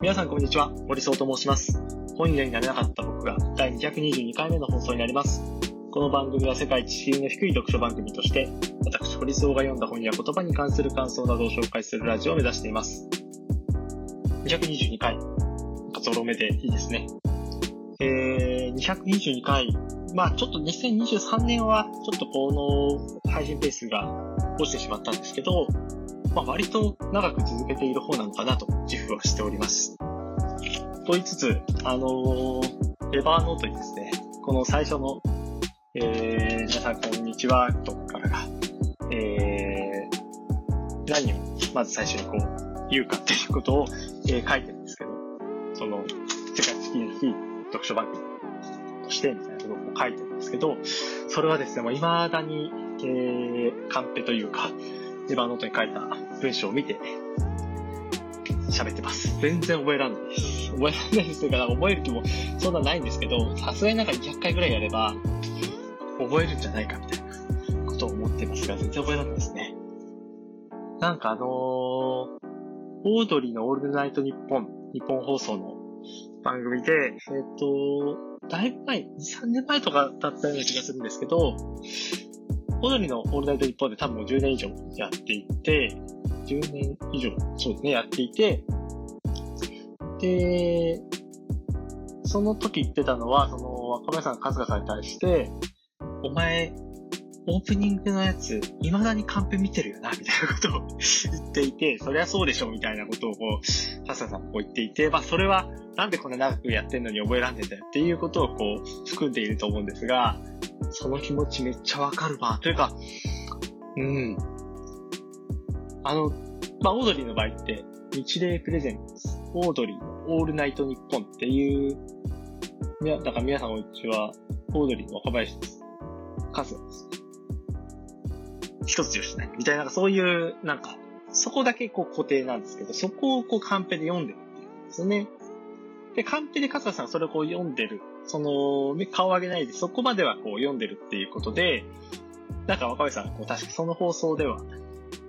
皆さんこんにちは、森総と申します。本屋になれなかった僕が第222回目の放送になります。この番組は世界一敷居の低い読書番組として、私、堀総が読んだ本や言葉に関する感想などを紹介するラジオを目指しています。222回、なんかゾロ目でいいですね。えー、222回、まあちょっと2023年はちょっとこの配信ペースが落ちてしまったんですけど、まあ、割と長く続けている方なのかなと自負はしております。と言いつつ、あのー、エバーノートにですね、この最初の、えー、皆さんこんにちはとかからが、えー、何をまず最初にこう言うかっていうことを、えー書いてるんですけど、その、世界的に非読書番組としてみたいなことを書いてるんですけど、それはですね、もう未だに、えー、カンペというか、エヴァノートに書いた文章を見て、喋ってます。全然覚えらんないです。覚えらんないですというか、覚える気もそんなないんですけど、さすがになんか200回ぐらいやれば、覚えるんじゃないかみたいなことを思ってますが、全然覚えらんないですね。なんかあのー、オードリーのオールナイトニッポン、日本放送の番組で、えっ、と、だいぶ前、2、3年前とかだったような気がするんですけど、オードリーのオールナイトニッポンで多分もう10年以上やっていて、10年以上、そうですね、やっていて、で、その時言ってたのは、その、若林さん、春日さんに対して、お前、オープニングのやつ、未だにカンペ見てるよな、みたいなことを 言っていて、そりゃそうでしょ、みたいなことをこう、春日さんもこう言っていて、まあそれは、なんでこんな長くやってんのに覚えらんねんだよっていうことをこう、含んでいると思うんですが、その気持ちめっちゃわかるわ。というか、うん。あの、まあ、オードリーの場合って、日霊プレゼンツ、オードリーのオールナイトニッポンっていう、いや、だから皆さんこんにちは、オードリーの若林です。カズです。一つ吉ね。みたいな、そういう、なんか、そこだけこう固定なんですけど、そこをこうカンペで読んでるっていうんですね。で、カンペでカズさんそれをこう読んでる。その、顔を上げないで、そこまではこう読んでるっていうことで、なんか若林さん、こう確かその放送では、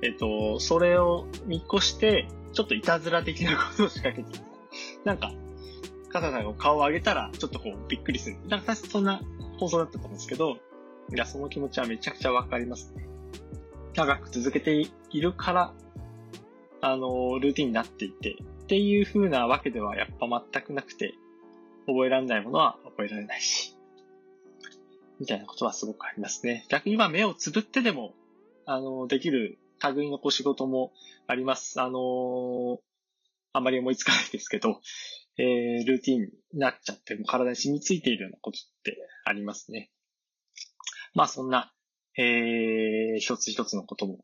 えっと、それを見越して、ちょっといたずら的なことを仕掛けていた。なんか、カズさんが顔を上げたら、ちょっとこうびっくりする。なんか確かそんな放送だったと思うんですけど、いや、その気持ちはめちゃくちゃわかりますね。長く続けているから、あの、ルーティンになっていて、っていう風なわけではやっぱ全くなくて、覚えられないものは覚えられないし、みたいなことはすごくありますね。逆に今目をつぶってでも、あの、できる類のこう仕事もあります。あのあまり思いつかないですけど、えー、ルーティンになっちゃって、も体に染みついているようなことってありますね。まあそんな、えー、一つ一つのことも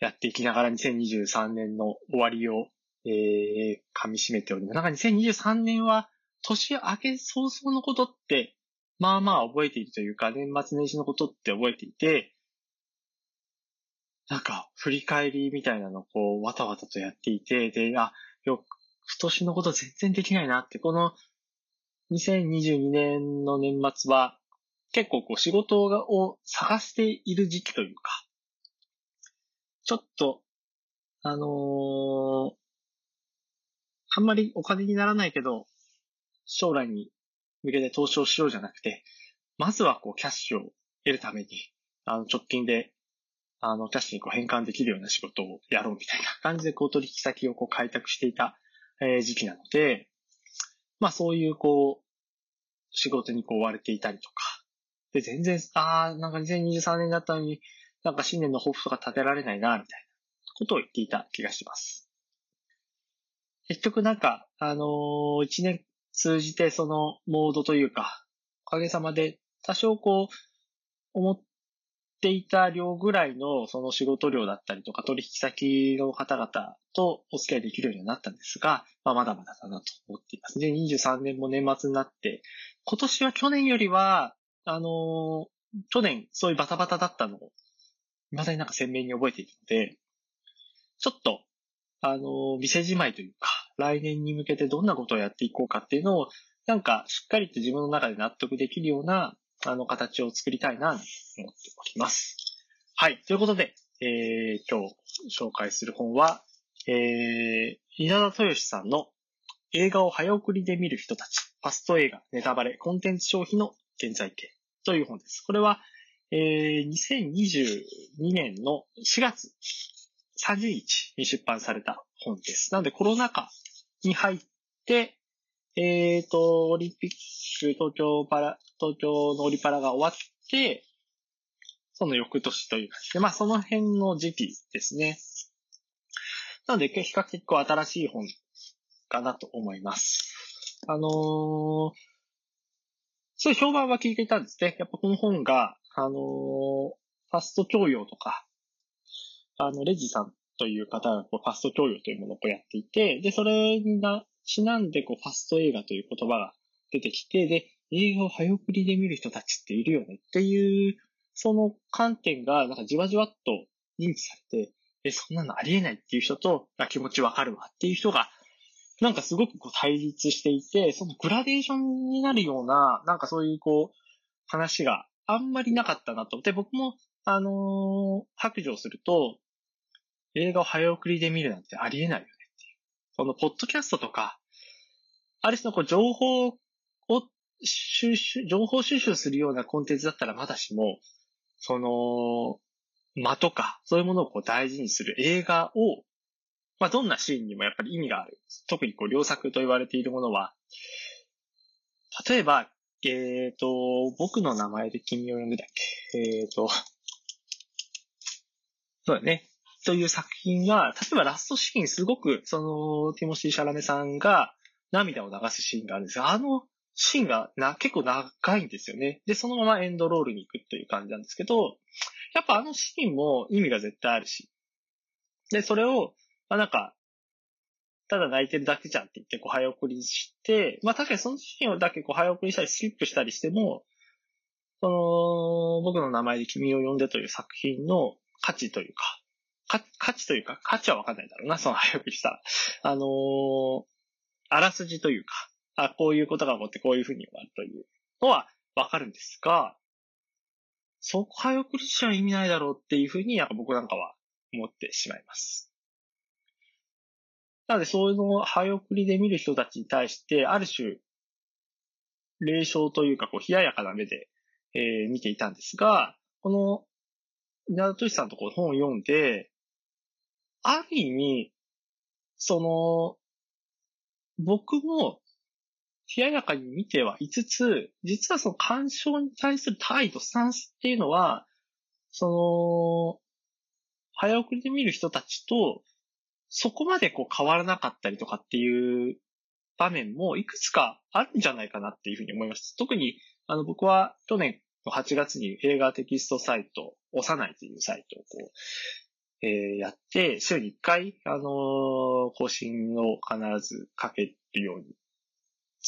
やっていきながら2023年の終わりを、えー、噛み締めております。なんか2023年は年明け早々のことって、まあまあ覚えているというか、年末年始のことって覚えていて、なんか、振り返りみたいなのをこう、わたわたとやっていて、で、あ、よ、今年のこと全然できないなって、この2022年の年末は、結構こう仕事を探している時期というか、ちょっと、あのー、あんまりお金にならないけど、将来に向けて投資をしようじゃなくて、まずはこうキャッシュを得るために、あの直近で、あのキャッシュにこう変換できるような仕事をやろうみたいな感じでこう取引先をこう開拓していた、えー時期なので、まあそういうこう、仕事にこう追われていたりとか、で全然、ああ、なんか2023年だったのに、なんか新年の抱負とか立てられないな、みたいなことを言っていた気がします。結局なんか、あのー一年通じてそのモードというか、おかげさまで多少こう、思っていた量ぐらいのその仕事量だったりとか取引先の方々とお付き合いできるようになったんですが、まあ、まだまだだなと思っています。で、23年も年末になって、今年は去年よりは、あのー去年そういうバタバタだったのを、未だになんか鮮明に覚えているので、ちょっと、あのー店じまいというか、来年に向けてどんなことをやっていこうかっていうのを、なんかしっかりと自分の中で納得できるような、あの、形を作りたいな、と思っております。はい。ということで、えー、今日紹介する本は、えー、稲田豊さんの映画を早送りで見る人たち、ファスト映画、ネタバレ、コンテンツ消費の現在形という本です。これは、えー、2022年の4月30日に出版された本です。なのでコロナ禍に入って、えっ、ー、と、オリンピック、東京パラ、東京のオリパラが終わって、その翌年という感じで、まあその辺の時期ですね。なので、比較的こう新しい本かなと思います。あのー、そういう評判は聞いていたんですね。やっぱこの本が、あのー、ファスト教養とか、あの、レジさんという方がこうファスト教養というものをこうやっていて、で、それにな、ちなんでこうファスト映画という言葉が出てきて、で、映画を早送りで見る人たちっているよねっていう、その観点がなんかじわじわっと認知されて、え、そんなのありえないっていう人と、気持ちわかるわっていう人が、なんかすごくこう対立していて、そのグラデーションになるような、なんかそういうこう、話があんまりなかったなと。で、僕も、あのー、白状すると、映画を早送りで見るなんてありえないよねっていう。このポッドキャストとか、ある種のこう情報を収集、情報収集するようなコンテンツだったらまだしも、その、間とか、そういうものをこう大事にする映画を、まあ、どんなシーンにもやっぱり意味がある。特にこう、良作と言われているものは、例えば、えっ、ー、と、僕の名前で君を呼んでたっけ？えっ、ー、と、そうだね。という作品は、例えばラストシーンすごく、その、ティモシー・シャラメさんが涙を流すシーンがあるんですが、あのシーンがな、結構長いんですよね。で、そのままエンドロールに行くという感じなんですけど、やっぱあのシーンも意味が絶対あるし。で、それを、まあなんか、ただ泣いてるだけじゃんって言って、こう早送りして、まあ確かにそのシーンをだけこう早送りしたりスキップしたりしても、その、僕の名前で君を呼んでという作品の価値というか、か価値というか、価値はわかんないだろうな、その早送りした。あのー、あらすじというか、あ、こういうことが起こってこういうふうに終わるというのはわかるんですが、そこ早送りしちゃ意味ないだろうっていうふうに、なんか僕なんかは思ってしまいます。なので、そういうのを早送りで見る人たちに対して、ある種、霊障というか、こう、冷ややかな目で、えー、見ていたんですが、この、稲田敏さんとこう本を読んで、ある意味、その、僕も、冷ややかに見てはいつつ、実はその干渉に対する態度、スタンスっていうのは、その、早送りで見る人たちと、そこまでこう変わらなかったりとかっていう場面もいくつかあるんじゃないかなっていうふうに思いました。特に、あの、僕は去年の8月に映画テキストサイト、押さないというサイトをこう、えー、やって、週に1回、あのー、更新を必ずかけるように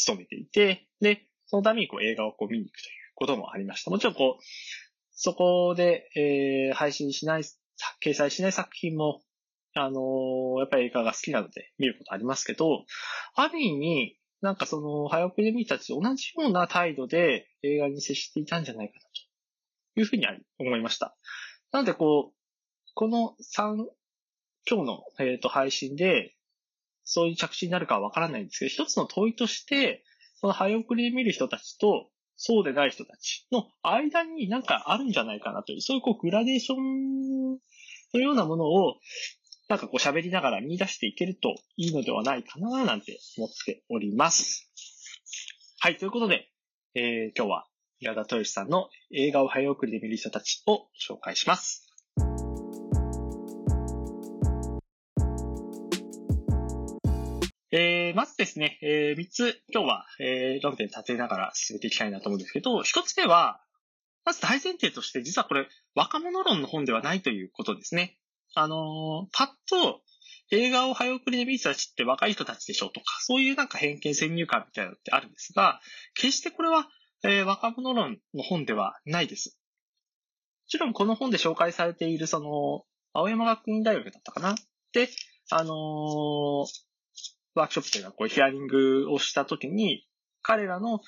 努めていて、で、そのためにこう映画をこう見に行くということもありました。もちろんこう、そこで、えー、配信しない、掲載しない作品も、あのー、やっぱり映画が好きなので見ることありますけど、ある意味、なんかその、早送りで見たちと同じような態度で映画に接していたんじゃないかなというふうに思いました。なのでこう、この3、今日の、えーと、配信で、そういう着地になるかはわからないんですけど、一つの問いとして、その早送りで見る人たちと、そうでない人たちの間になんかあるんじゃないかなという、そういうこうグラデーションのようなものを、なんかこう喋りながら見出していけるといいのではないかななんて思っております。はい、ということで、えー、今日は平田豊さんの映画を早送りで見る人たちを紹介します。えー、まずですね、えー、3つ今日は、えー、論点立てながら進めていきたいなと思うんですけど、1つ目は、まず大前提として、実はこれ、若者論の本ではないということですね。あのー、パッと映画を早送りで見る人たちって若い人たちでしょとか、そういうなんか偏見先入観みたいなのってあるんですが、決してこれは、えー、若者論の本ではないです。もちろんこの本で紹介されているその、青山学院大学だったかな？で、あのー、ワークショップというか、こうヒアリングをしたときに、彼らの、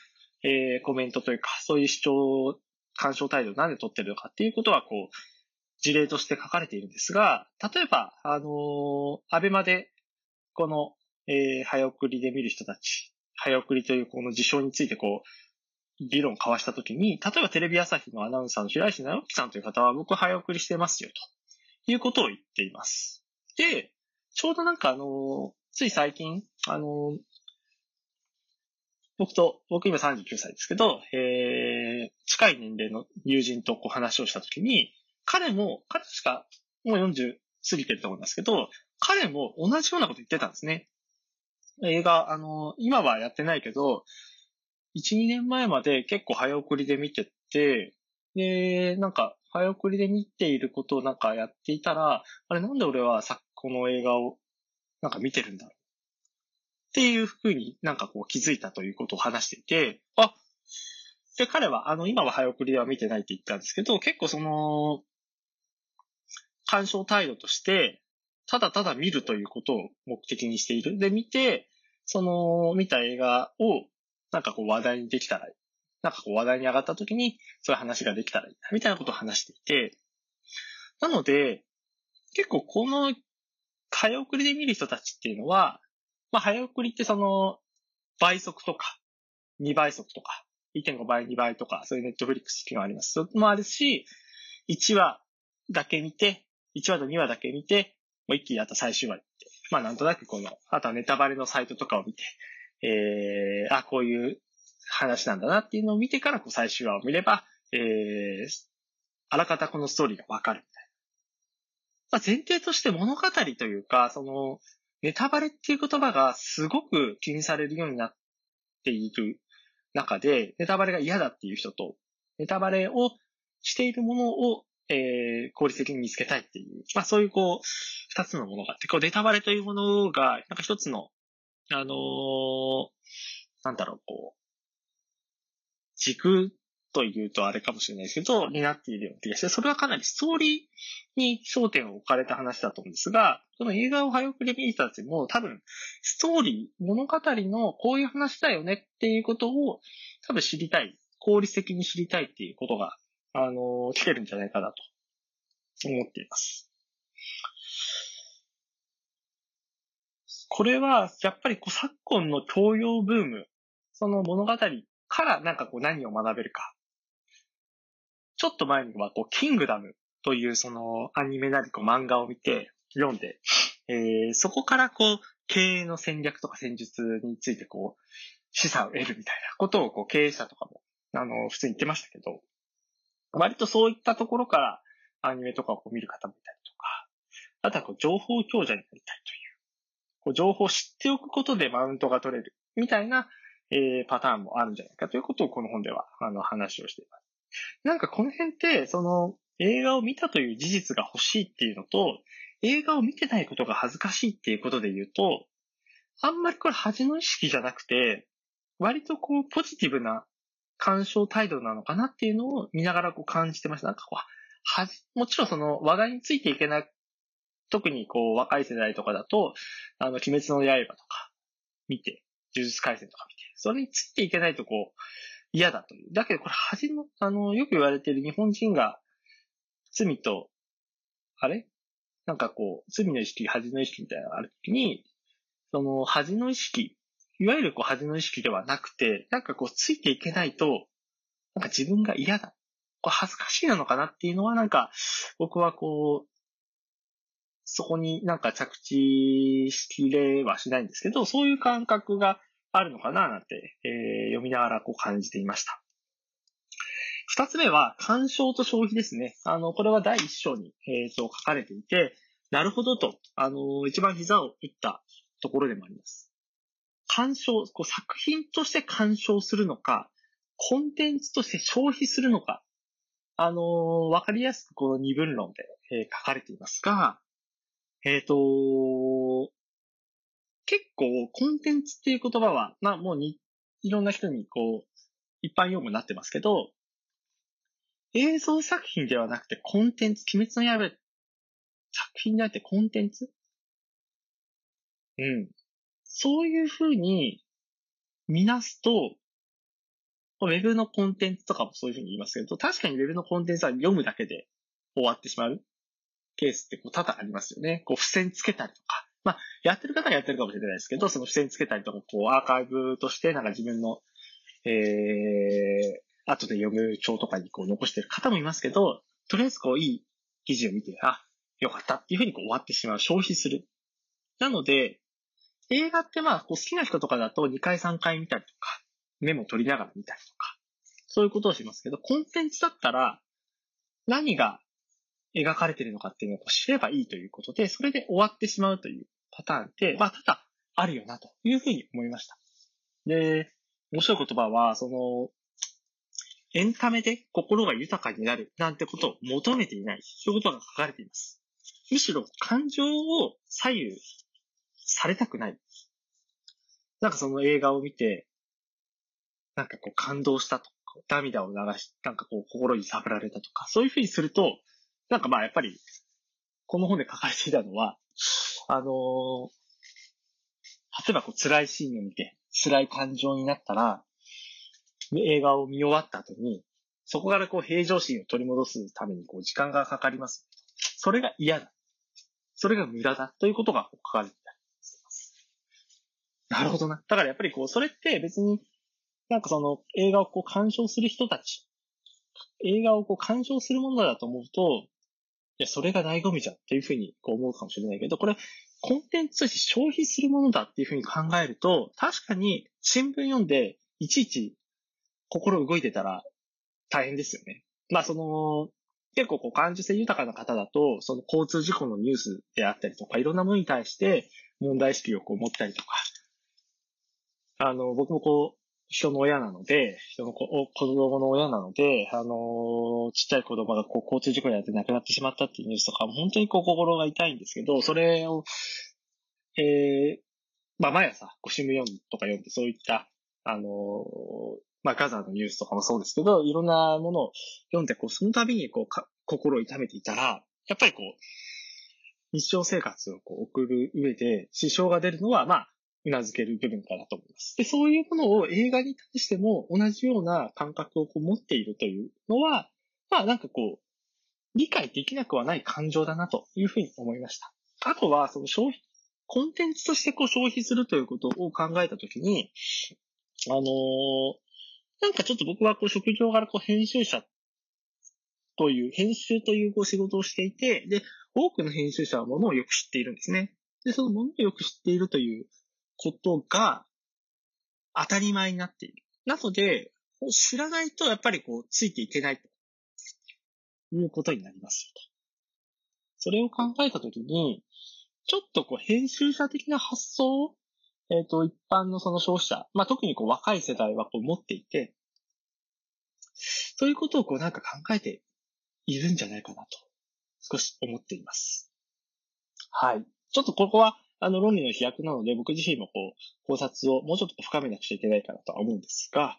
えー、コメントというか、そういう主張、干渉態度をなんで取ってるのかっていうことは、こう、事例として書かれているんですが、例えば、あのー、アベマで、この、えー、早送りで見る人たち、早送りというこの事象についてこう、議論交わしたときに、例えばテレビ朝日のアナウンサーの白石直樹さんという方は僕早送りしてますよ、ということを言っています。で、ちょうどなんかあの、つい最近、あの、僕と、僕今39歳ですけど、えー、近い年齢の友人とこう話をしたときに、彼も、彼しかもう40過ぎてると思いますけど、彼も同じようなこと言ってたんですね。映画、あの、今はやってないけど、1、2年前まで結構早送りで見てて、で、なんか、早送りで見ていることをなんかやっていたら、あれなんで俺はさ、この映画をなんか見てるんだろうっていうふうになんかこう気づいたということを話していて、あ、で、彼はあの今は早送りでは見てないって言ったんですけど、結構その、鑑賞態度として、ただただ見るということを目的にしている。で、見て、その、見た映画を、なんかこう話題にできたらいい。なんかこう話題に上がった時に、そういう話ができたらいい。みたいなことを話していて、なので、結構この、早送りで見る人たちっていうのは、まあ早送りってその、倍速とか、2倍速とか、1.5倍、2倍とか、そういうネットフリックス機能あります。それもあるし、1話だけ見て、1話と2話だけ見て、もう一気にあと最終話にて、まあなんとなくこの、あとはネタバレのサイトとかを見て、えー、あ、こういう話なんだなっていうのを見てからこう最終話を見れば、えー、あらかたこのストーリーがわかるみたいな。まあ、前提として物語というか、その、ネタバレっていう言葉がすごく気にされるようになっている中で、ネタバレが嫌だっていう人と、ネタバレをしているものをえー、効率的に見つけたいっていう、まあそういうこう、二つのものがあって、こうネタバレというものが、なんか一つの、あのー、なんだろう、こう、軸というとあれかもしれないですけど、になっているような気がして、それはかなりストーリーに焦点を置かれた話だと思うんですが、その映画を早送り見たちも多分、ストーリー、物語のこういう話だよねっていうことを多分知りたい。効率的に知りたいっていうことがあの、来てるんじゃないかなと思っています。これは、やっぱりこう昨今の教養ブーム、その物語からなんかこう何を学べるか。ちょっと前にはこう、キングダムというそのアニメなりこう漫画を見て、読んで、えー、そこからこう、経営の戦略とか戦術についてこう、資産を得るみたいなことをこう、経営者とかも、あの、普通に言ってましたけど、割とそういったところからアニメとかを見る方もいたりとか、あとはこう情報強者になりたいという、こう情報を知っておくことでマウントが取れるみたいな、えー、パターンもあるんじゃないかということをこの本ではあの話をしています。なんかこの辺って、その映画を見たという事実が欲しいっていうのと、映画を見てないことが恥ずかしいっていうことで言うと、あんまりこれ恥の意識じゃなくて、割とこうポジティブな干渉態度なのかなっていうのを見ながらこう感じてました。なんかこう、はじ、もちろんその話題についていけない、特にこう若い世代とかだと、あの、鬼滅の刃とか見て、呪術回戦とか見て、それについていけないとこう、嫌だという。だけどこれ恥の、あの、よく言われている日本人が罪と、あれ？なんかこう、罪の意識、恥の意識みたいなのがあるときに、その恥の意識いわゆるこう恥の意識ではなくて、なんかこうついていけないと、なんか自分が嫌だ。こう恥ずかしいなのかなっていうのはなんか、僕はこう、そこになんか着地しきれはしないんですけど、そういう感覚があるのかななんて、えー、読みながらこう感じていました。二つ目は、干渉と消費ですね。あの、これは第一章に、えー、と書かれていて、なるほどと、あの、一番膝を打ったところでもあります。鑑賞、こう作品として鑑賞するのか、コンテンツとして消費するのか、あのー、わかりやすくこの二分論で、えー、書かれていますが、えっ、ー、と結構コンテンツっていう言葉は、まあもうに、いろんな人にこう、一般用語になってますけど、映像作品ではなくてコンテンツ、鬼滅の刃作品であってコンテンツ？うん。そういうふうに見なすと、ウェブのコンテンツとかもそういうふうに言いますけど、確かにウェブのコンテンツは読むだけで終わってしまうケースってこう多々ありますよね。こう付箋つけたりとか、まあ、やってる方はやってるかもしれないですけど、その付箋つけたりとか、こう、アーカイブとして、なんか自分の、えー、後で読む帳とかにこう残してる方もいますけど、とりあえずこう、いい記事を見て、あ、よかったっていうふうにこう終わってしまう、消費する。なので、映画ってまあ、好きな人とかだと2回3回見たりとか、メモ取りながら見たりとか、そういうことをしますけど、コンテンツだったら、何が描かれてるのかっていうのを知ればいいということで、それで終わってしまうというパターンって、まあ、ただ、あるよな、というふうに思いました。で、面白い言葉は、その、エンタメで心が豊かになるなんてことを求めていない。そういうことが書かれています。むしろ感情を左右されたくない。なんかその映画を見て、なんかこう感動したとか、涙を流し、なんかこう心に触られたとか、そういうふうにすると、なんかまあやっぱり、この本で書かれていたのは、あのー、例えばこう辛いシーンを見て、辛い感情になったら、映画を見終わった後に、そこからこう平常心を取り戻すためにこう時間がかかります。それが嫌だ。それが無駄だ。ということが書かれて。なるほどな。だからやっぱりこう、それって別に、なんかその映画をこう鑑賞する人たち、映画をこう鑑賞するものだと思うと、いや、それが醍醐味じゃんっていうふうにこう思うかもしれないけど、これ、コンテンツとして消費するものだっていうふうに考えると、確かに新聞読んで、いちいち心動いてたら大変ですよね。まあその、結構こう感受性豊かな方だと、その交通事故のニュースであったりとか、いろんなものに対して問題意識をこう持ったりとか、あの、僕もこう、人の親なので、人の子子供の親なので、あのちっちゃい子供がこう交通事故に遭って亡くなってしまったっていうニュースとか、本当にこう心が痛いんですけど、それを、えー、まあ毎朝、こう新聞読むとか読んで、そういった、あのまあガザのニュースとかもそうですけど、いろんなものを読んで、こう、その度にこうか、心を痛めていたら、やっぱりこう、日常生活をこう送る上で支障が出るのは、まあ、頷ける部分かなと思います。で、そういうものを映画に対しても同じような感覚をこう持っているというのは、まあなんかこう、理解できなくはない感情だなというふうに思いました。あとは、その消費、コンテンツとしてこう消費するということを考えたときに、あのー、なんかちょっと僕はこう職業柄こう編集者という、編集というこう仕事をしていて、で、多くの編集者はものをよく知っているんですね。で、そのものをよく知っているということが当たり前になっている。なので、知らないとやっぱりこう、ついていけないということになりますよと。それを考えたときに、ちょっとこう、編集者的な発想をえっ、ー、と、一般のその消費者、まあ、特にこう、若い世代はこう、持っていて、そういうことをこう、なんか考えているんじゃないかなと、少し思っています。はい。ちょっとここは、あの、論理の飛躍なので、僕自身もこう、考察をもうちょっと深めなくちゃいけないかなとは思うんですが、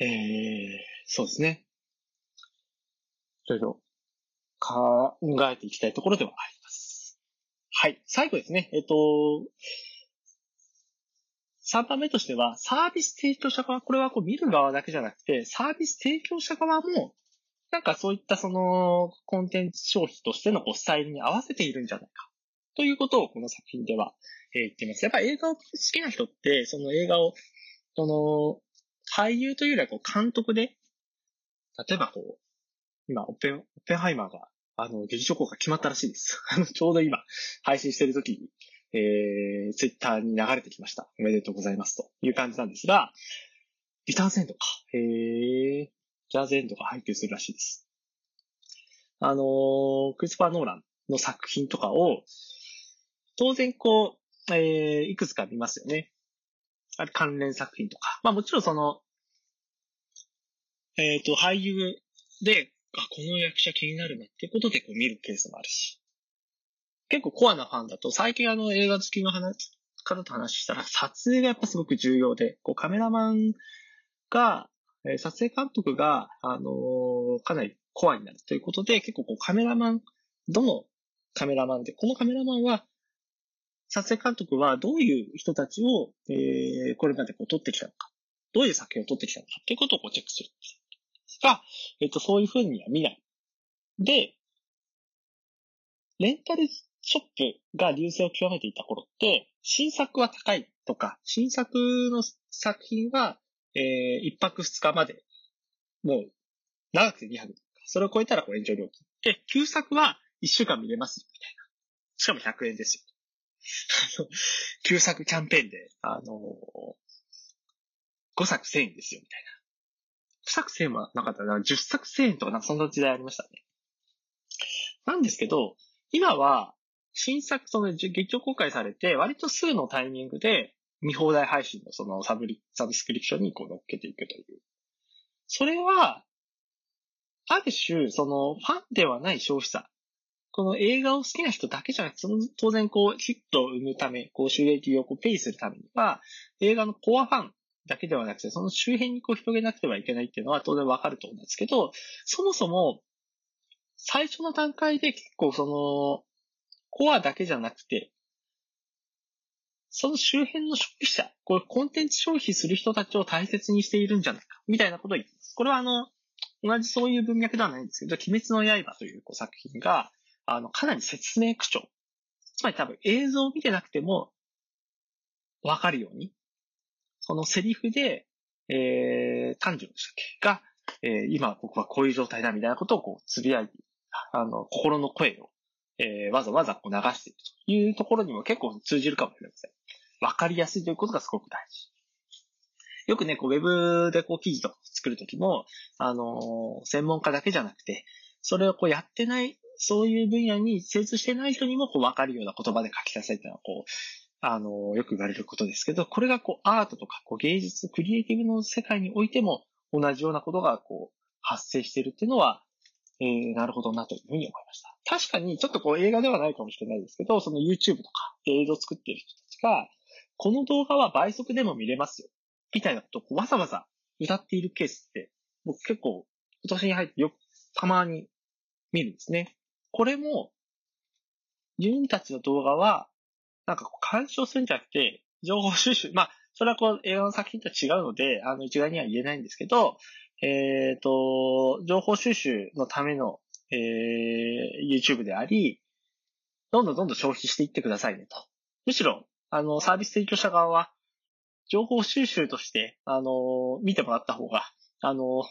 えー、そうですね。いろいろ考えていきたいところではあります。はい。最後ですね。えっ、と、3番目としては、サービス提供者側、これはこう見る側だけじゃなくて、サービス提供者側も、なんかそういったその、コンテンツ消費としてのこうスタイルに合わせているんじゃないか。ということをこの作品では、えー、言っています。やっぱ映画を好きな人って、その映画を、その、俳優というよりはこう監督で、例えばこう、今、オッペン、オッペンハイマーが、あの、劇場公開決まったらしいです。あの、ちょうど今、配信してる時に、えー、ツイッターに流れてきました。おめでとうございますという感じなんですが、リターンセンドか。へー、ジャーズエンドが配給するらしいです。あのー、クリスパー・ノーランの作品とかを、当然こう、えー、いくつか見ますよね。あれ関連作品とか。まあもちろんその、えっ、ー、と、俳優で、あ、この役者気になるなっていうことでこう見るケースもあるし。結構コアなファンだと、最近あの映画好きの話、方と話したら、撮影がやっぱすごく重要で、こうカメラマンが、えー、撮影監督が、あのー、かなりコアになるということで、結構こうカメラマン、どのカメラマンで、このカメラマンは撮影監督はどういう人たちを、えー、これまでこう撮ってきたのか。どういう作品を撮ってきたのかっていうことをこうチェックするんですが、えっ、ー、と、そういうふうには見ない。で、レンタルショップが流星を極めていた頃って、新作は高いとか、新作の作品は、えー、1泊2日まで、もう、長くて2泊とか、それを超えたらこう延長料金。で、旧作は1週間見れます、みたいな。しかも100円ですよ。あの、旧作キャンペーンで、あの5作1000円ですよ、みたいな。5作1000円はなかったな。10作1000円とかなんかそんな時代ありましたね。なんですけど、今は、新作、その劇場公開されて、割とすぐのタイミングで、見放題配信のそのサブリ、サブスクリプションにこう乗っけていくという。それは、ある種、その、ファンではない消費者。この映画を好きな人だけじゃなくて、その当然こう、ヒットを生むため、こう、収益をこう、ペイするためには、映画のコアファンだけではなくて、その周辺にこう、広げなくてはいけないっていうのは当然わかると思うんですけど、そもそも、最初の段階で結構その、コアだけじゃなくて、その周辺の消費者、これコンテンツ消費する人たちを大切にしているんじゃないか、みたいなことを言ってます。これはあの、同じそういう文脈ではないんですけど、鬼滅の刃というこう作品が、あの、かなり説明口調。つまり多分映像を見てなくても、わかるように、そのセリフで、えー、単純でしたっけ？が、えー、今僕はこういう状態だみたいなことをこう、つぶやいて、あの、心の声を、えー、わざわざこう流しているというところにも結構通じるかもしれません。わかりやすいということがすごく大事。よくね、こう、ウェブでこう、記事とか作るときも、あのー、専門家だけじゃなくて、それをこう、やってない、そういう分野に精通してない人にも、こう、わかるような言葉で書き出せっていうのは、こう、あの、よく言われることですけど、これがこう、アートとか、こう、芸術、クリエイティブの世界においても、同じようなことが、こう、発生しているっていうのは、えー、なるほどなというふうに思いました。確かに、ちょっとこう映画ではないかもしれないですけど、その YouTube とか映像作ってる人たちが、この動画は倍速でも見れますよ。みたいなことをわざわざ歌っているケースって、僕結構今年に入ってよくたまに見るんですね。これも、自分たちの動画は、なんか干渉するんじゃなくて、情報収集、まあ、それはこう映画の作品とは違うので、あの一概には言えないんですけど、えっ、ー、と、情報収集のための、えー、YouTube であり、どんどんどんどん消費していってくださいねと。むしろ、あの、サービス提供者側は、情報収集として、あの、見てもらった方が、あの、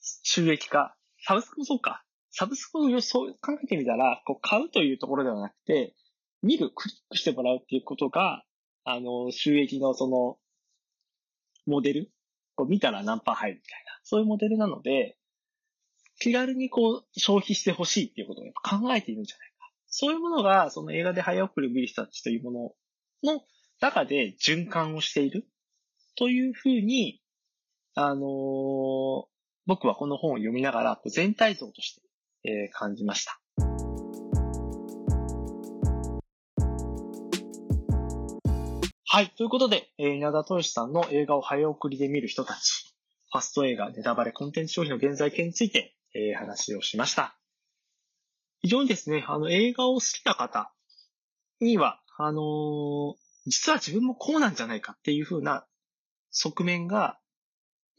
収益化、サブスクもそうか。サブスクをそう考えてみたら、こう買うというところではなくて、見る、クリックしてもらうっていうことが、あの、収益のその、モデル？こう見たら何パー入るみたいな、そういうモデルなので、気軽にこう消費してほしいっていうことをやっぱ考えているんじゃないか。そういうものが、その映画で早送りを見る人たちというものの中で循環をしている。というふうに、あのー、僕はこの本を読みながら全体像として、えー、感じました。はい。ということで、えー、稲田豊さんの映画を早送りで見る人たち、ファスト映画、ネタバレ、コンテンツ消費の現在形について、えー、話をしました。非常にですね、あの、映画を好きな方には、あのー、実は自分もこうなんじゃないかっていう風な側面が、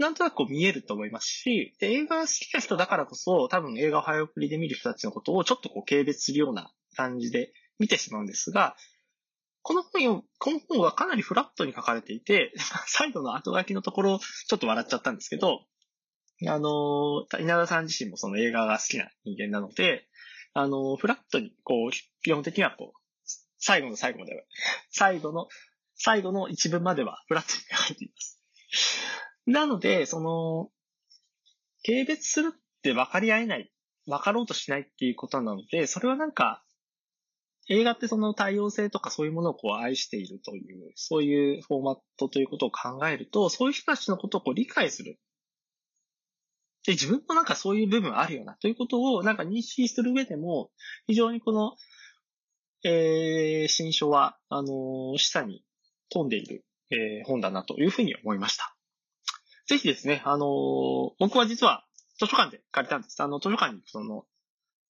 なんとなくこう見えると思いますし、で映画好きな人だからこそ、多分映画を早送りで見る人たちのことをちょっとこう軽蔑するような感じで見てしまうんですが、この本を、この本はかなりフラットに書かれていて、最後の後書きのところ、ちょっと笑っちゃったんですけど、あの、稲田さん自身もその映画が好きな人間なので、あの、フラットに、こう、基本的にはこう、最後の最後までは、最後の、最後の一文まではフラットに書かれています。なので、その、軽蔑するって分かり合えない、分かろうとしないっていうことなので、それはなんか、映画ってその多様性とかそういうものをこう愛しているという、そういうフォーマットということを考えると、そういう人たちのことをこう理解する。で、自分もなんかそういう部分あるよな、ということをなんか認識する上でも、非常にこの、えー、新書は、あのー、示唆に富んでいる、えー、本だなというふうに思いました。ぜひですね、あのー、僕は実は図書館で借りたんです。あの、図書館にその、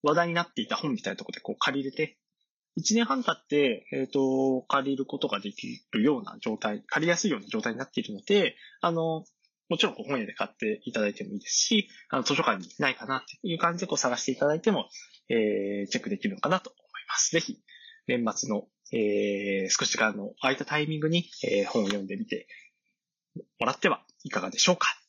話題になっていた本みたいなところでこう借りれて、一年半経って、えっ、と、借りることができるような状態、借りやすいような状態になっているので、あの、もちろん本屋で買っていただいてもいいですし、あの図書館にないかなっていう感じでこう探していただいても、えー、チェックできるのかなと思います。ます。ぜひ、年末の、えー、少し時間の空いたタイミングに、えー、本を読んでみてもらってはいかがでしょうか。